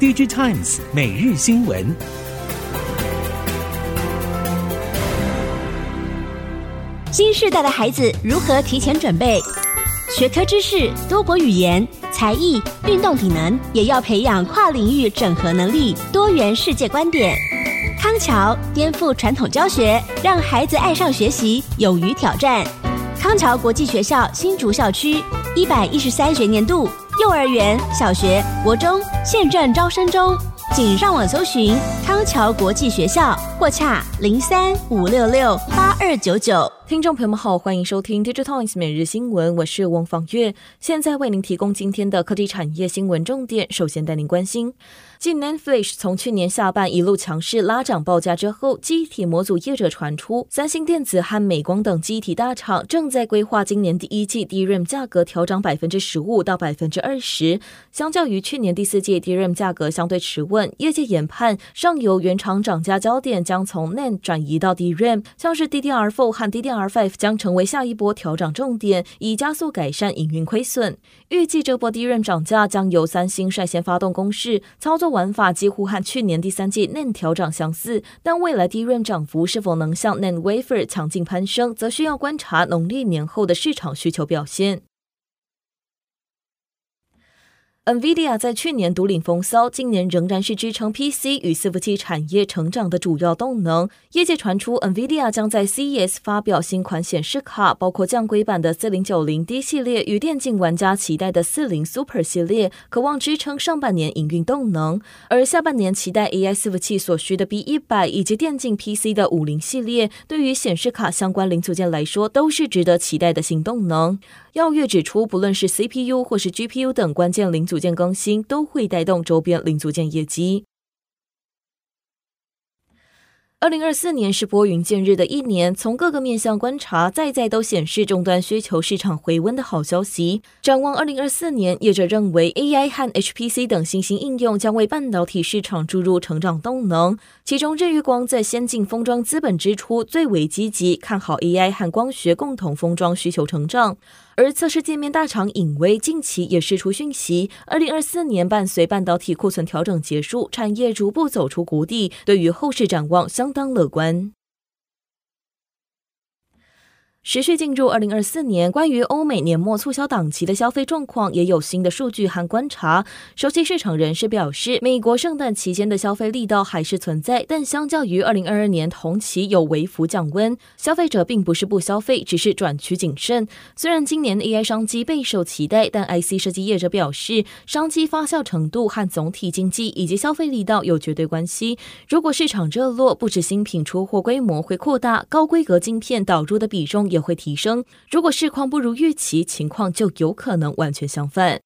DigiTimes 每日新闻。新时代的孩子如何提前准备？学科知识、多国语言、才艺、运动体能，也要培养跨领域整合能力、多元世界观点。康桥颠覆传统教学，让孩子爱上学习，勇于挑战。康桥国际学校新竹校区一百一十三学年度幼儿园、小学、国中现正招生中，请上网搜寻康桥国际学校。或洽零三五六六八二九九。听众朋友们好，欢迎收听 Digital Toys 每日新闻，我是王方月，现在为您提供今天的科技产业新闻重点。首先带您关心。继 NAND Flash 从去年下半一路强势拉涨报价之后，机体模组业者传出，三星电子和美光等机体大厂正在规划今年第一季 DRAM 价格调涨百分之十五到百分之二十。相较于去年第四季 DRAM 价格相对持稳，业界研判上游原厂涨价焦点将从 NAND 转移到 DRAM，像是 DDR4 和 DDR5 将成为下一波调涨重点，以加速改善营运亏损。预计这波 DRAM 涨价将由三星率先发动攻势，操作。玩法几乎和去年第三季 NAND 调涨相似，但未来 DRAM 涨幅是否能像 NAND Wafer 强劲攀升，则需要观察农历年后的市场需求表现。NVIDIA 在去年独领风骚，今年仍然是支撑 PC 与伺服器产业成长的主要动能。业界传出，NVIDIA 将在 CES 发表新款显示卡，包括降规版的 4090D 系列与电竞玩家期待的40 Super 系列，可望支撑上半年营运动能。而下半年期待 AI 伺服器所需的 B100 以及电竞 PC 的50系列，对于显示卡相关零组件来说，都是值得期待的新动能。耀月指出，不论是 CPU 或是 GPU 等关键零组件更新，都会带动周边零组件业绩。二零二四年是拨云见日的一年，从各个面向观察，再再都显示终端需求市场回温的好消息。展望二零二四年，业者认为 AI 和 HPC 等新兴应用将为半导体市场注入成长动能。其中，日月光在先进封装资本支出最为积极，看好 AI 和光学共同封装需求成长。而测试界面大厂影威近期也释出讯息，二零二四年伴随半导体库存调整结束，产业逐步走出谷底，对于后市展望相当乐观。持续进入二零二四年，关于欧美年末促销档期的消费状况，也有新的数据和观察。熟悉市场人士表示，美国圣诞期间的消费力道还是存在，但相较于二零二二年同期有微幅降温。消费者并不是不消费，只是转趋谨慎。虽然今年的 AI 商机备受期待，但 IC 设计业者表示，商机发酵程度和总体经济以及消费力道有绝对关系。如果市场热络，不止新品出货规模会扩大，高规格晶片导入的比重也也会提升。如果市况不如预期，情况就有可能完全相反。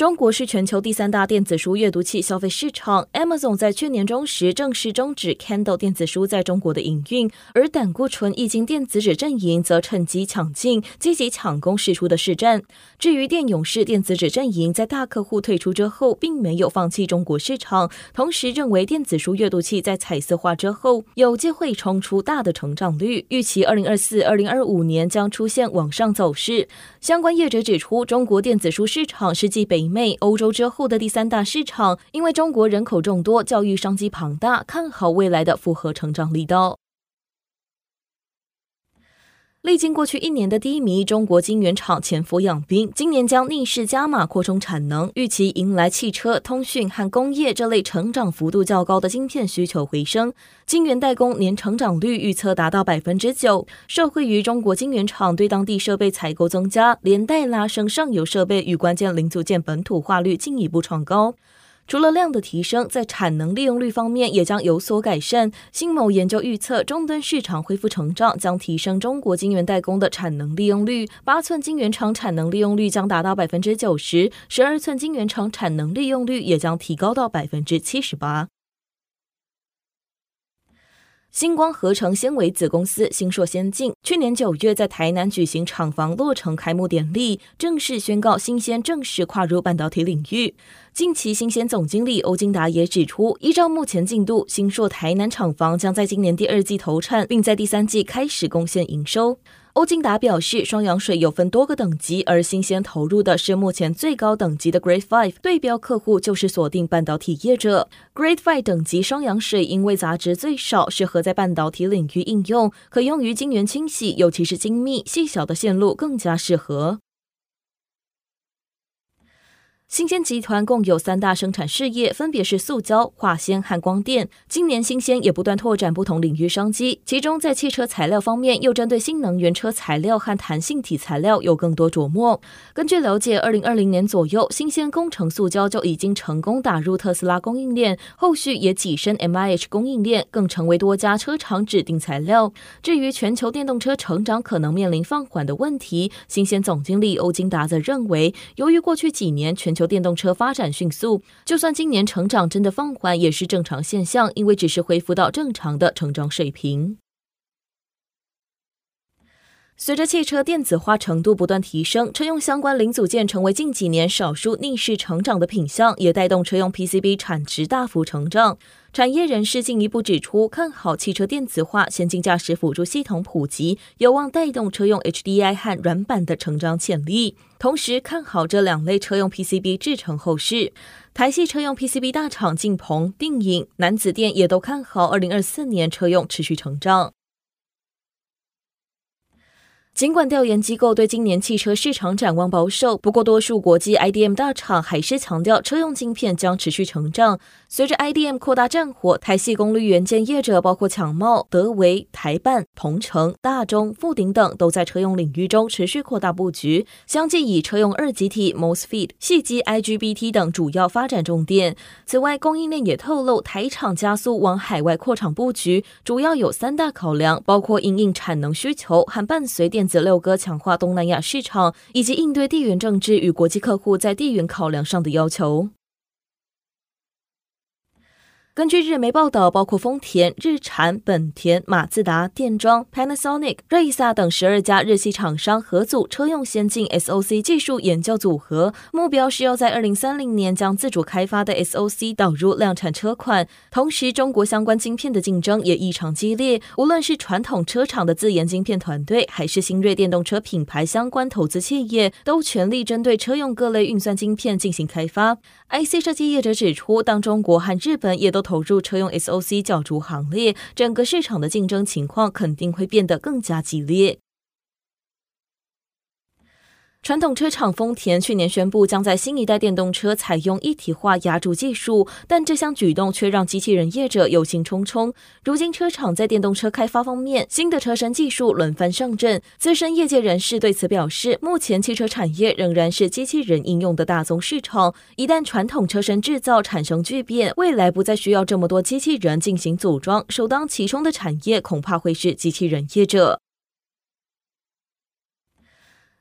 中国是全球第三大电子书阅读器消费市场。Amazon 在去年中时正式终止 Kindle 电子书在中国的营运，而胆固醇液晶电子纸阵营则趁机抢进，积极抢攻释出的市占。至于电勇士电子纸阵营，在大客户退出之后，并没有放弃中国市场，同时认为电子书阅读器在彩色化之后，有机会冲出大的成长率，预期二零二四、二零二五年将出现往上走势。相关业者指出，中国电子书市场是继北美、欧洲之后的第三大市场，因为中国人口众多，教育商机庞大，看好未来的复合成长力道。历经过去一年的低迷，中国晶圆厂潜伏养兵，今年将逆势加码扩充产能，预期迎来汽车、通讯和工业这类成长幅度较高的晶片需求回升。晶圆代工年成长率预测达到百分之九，受惠于中国晶圆厂对当地设备采购增加，连带拉升上游设备与关键零组件本土化率进一步创高。除了量的提升，在产能利用率方面也将有所改善。新某研究预测，终端市场恢复成长将提升中国晶圆代工的产能利用率，八寸晶圆厂产能利用率将达到百分之九十，十二寸晶圆厂产能利用率也将提高到百分之七十八。星光合成纤维子公司星硕先进去年九月在台南举行厂房落成开幕典礼，正式宣告新鲜正式跨入半导体领域。近期新鲜总经理欧金达也指出，依照目前进度，星硕台南厂房将在今年第二季投产，并在第三季开始贡献营收。欧金达表示，双氧水有分多个等级，而新鲜投入的是目前最高等级的 Grade Five，对标客户就是锁定半导体业者。Grade Five 等级双氧水因为杂质最少，适合在半导体领域应用，可用于晶圆清洗，尤其是精密细小的线路更加适合。新鲜集团共有三大生产事业，分别是塑胶、化纤和光电。今年新鲜也不断拓展不同领域商机，其中在汽车材料方面，又针对新能源车材料和弹性体材料有更多琢磨。根据了解，二零二零年左右，新鲜工程塑胶就已经成功打入特斯拉供应链，后续也跻身 MIH 供应链，更成为多家车厂指定材料。至于全球电动车成长可能面临放缓的问题，新鲜总经理欧金达则认为，由于过去几年全球球电动车发展迅速，就算今年成长真的放缓，也是正常现象，因为只是恢复到正常的成长水平。随着汽车电子化程度不断提升，车用相关零组件成为近几年少数逆势成长的品项，也带动车用 PCB 产值大幅成长。产业人士进一步指出，看好汽车电子化、先进驾驶辅助系统普及，有望带动车用 HDI 和软板的成长潜力。同时，看好这两类车用 PCB 制成后市。台系车用 PCB 大厂晋鹏、定颖、南子电也都看好二零二四年车用持续成长。尽管调研机构对今年汽车市场展望保守，不过多数国际 IDM 大厂还是强调车用晶片将持续成长。随着 IDM 扩大战火，台系功率元件业者包括强茂、德维、台半、鹏程、大中、富鼎等，都在车用领域中持续扩大布局，相继以车用二极体、MOSFET、细机 IGBT 等主要发展重点。此外，供应链也透露，台厂加速往海外扩厂布局，主要有三大考量，包括因应产能需求和伴随电子六哥强化东南亚市场，以及应对地缘政治与国际客户在地缘考量上的要求。根据日媒报道，包括丰田、日产、本田、马自达、电装、Panasonic、瑞萨等十二家日系厂商合组车用先进 SOC 技术研究组合，目标是要在二零三零年将自主开发的 SOC 导入量产车款。同时，中国相关晶片的竞争也异常激烈，无论是传统车厂的自研晶片团队，还是新锐电动车品牌相关投资企业，都全力针对车用各类运算晶片进行开发。IC 设计业者指出，当中国和日本也都投入车用 SOC 角逐行列，整个市场的竞争情况肯定会变得更加激烈。传统车厂丰田去年宣布将在新一代电动车采用一体化压铸技术，但这项举动却让机器人业者忧心忡忡。如今车厂在电动车开发方面，新的车身技术轮番上阵。资深业界人士对此表示，目前汽车产业仍然是机器人应用的大宗市场，一旦传统车身制造产生巨变，未来不再需要这么多机器人进行组装，首当其冲的产业恐怕会是机器人业者。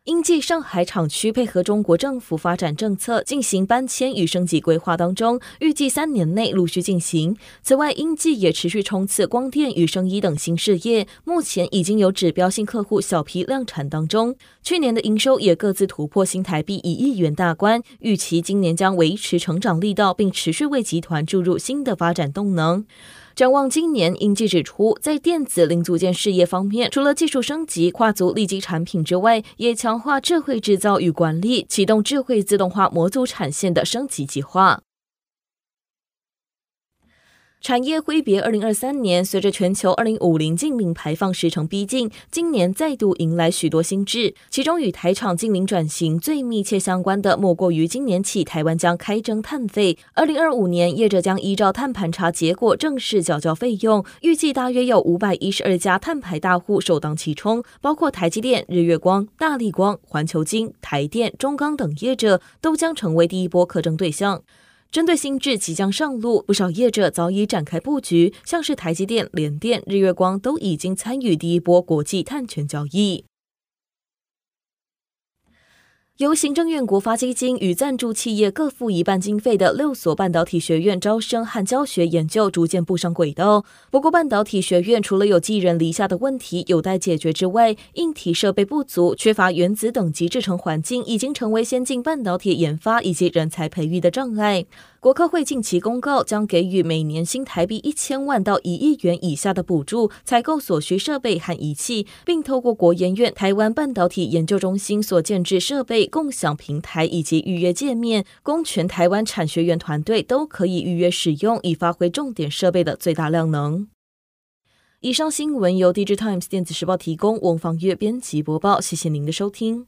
因继上海厂区配合中国政府发展政策进行搬迁与升级规划当中，预计三年内陆续进行。此外，因继也持续冲刺光电与生医等新事业，目前已经有指标性客户小批量产当中。去年的营收也各自突破新台币一亿元大关，预期今年将维持成长力道，并持续为集团注入新的发展动能。展望今年，英记指出，在电子零组件事业方面，除了技术升级、跨足利基产品之外，也强化智慧制造与管理，启动智慧自动化模组产线的升级计划。产业挥别二零二三年，随着全球二零五零净零排放时程逼近，今年再度迎来许多新制。其中与台厂净零转型最密切相关的，莫过于今年起台湾将开征碳费。二零二五年，业者将依照碳盘查结果正式缴交费用。预计大约有五百一十二家碳排大户首当其冲，包括台积电、日月光、大力光、环球晶、台电、中钢等业者，都将成为第一波课征对象。针对新制即将上路，不少业者早已展开布局，像是台积电、联电、日月光都已经参与第一波国际碳权交易。由行政院国发基金与赞助企业各付一半经费的六所半导体学院招生和教学研究逐渐步上轨道。不过，半导体学院除了有寄人篱下的问题有待解决之外，硬体设备不足、缺乏原子等级制成环境，已经成为先进半导体研发以及人才培育的障碍。国科会近期公告，将给予每年新台币一千万到一亿元以下的补助，采购所需设备和仪器，并透过国研院台湾半导体研究中心所建置设备共享平台以及预约界面，供全台湾产学研团队都可以预约使用，以发挥重点设备的最大量能。以上新闻由《Digitimes 电子时报》提供，翁方月编辑播报，谢谢您的收听。